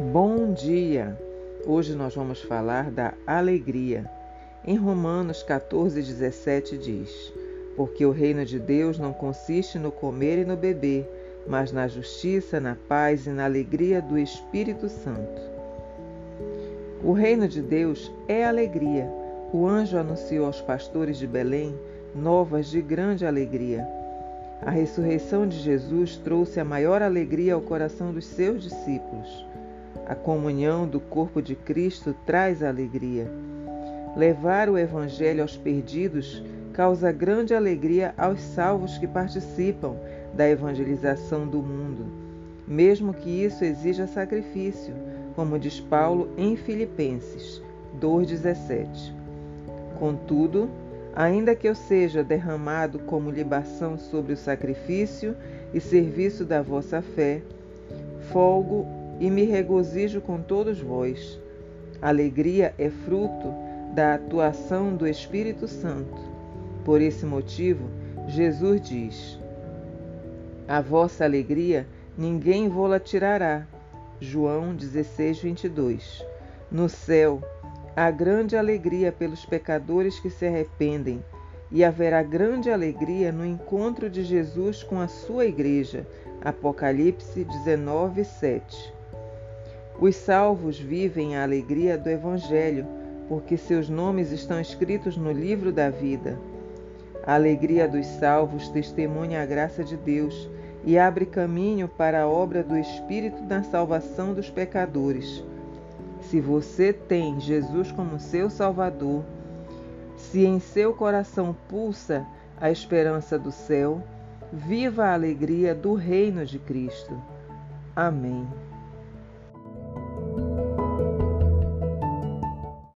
Bom dia! Hoje nós vamos falar da alegria. Em Romanos 14, 17 diz: Porque o reino de Deus não consiste no comer e no beber, mas na justiça, na paz e na alegria do Espírito Santo. O reino de Deus é alegria. O anjo anunciou aos pastores de Belém novas de grande alegria. A ressurreição de Jesus trouxe a maior alegria ao coração dos seus discípulos. A comunhão do corpo de Cristo traz alegria. Levar o Evangelho aos perdidos causa grande alegria aos salvos que participam da evangelização do mundo, mesmo que isso exija sacrifício, como diz Paulo em Filipenses 2,17. Contudo, ainda que eu seja derramado como libação sobre o sacrifício e serviço da vossa fé, folgo e me regozijo com todos vós. Alegria é fruto da atuação do Espírito Santo. Por esse motivo, Jesus diz: A vossa alegria ninguém vô-la tirará. João 16, 22. No céu, há grande alegria pelos pecadores que se arrependem, e haverá grande alegria no encontro de Jesus com a sua igreja. Apocalipse 19, 7. Os salvos vivem a alegria do Evangelho, porque seus nomes estão escritos no livro da vida. A alegria dos salvos testemunha a graça de Deus e abre caminho para a obra do Espírito na salvação dos pecadores. Se você tem Jesus como seu Salvador, se em seu coração pulsa a esperança do céu, viva a alegria do reino de Cristo. Amém.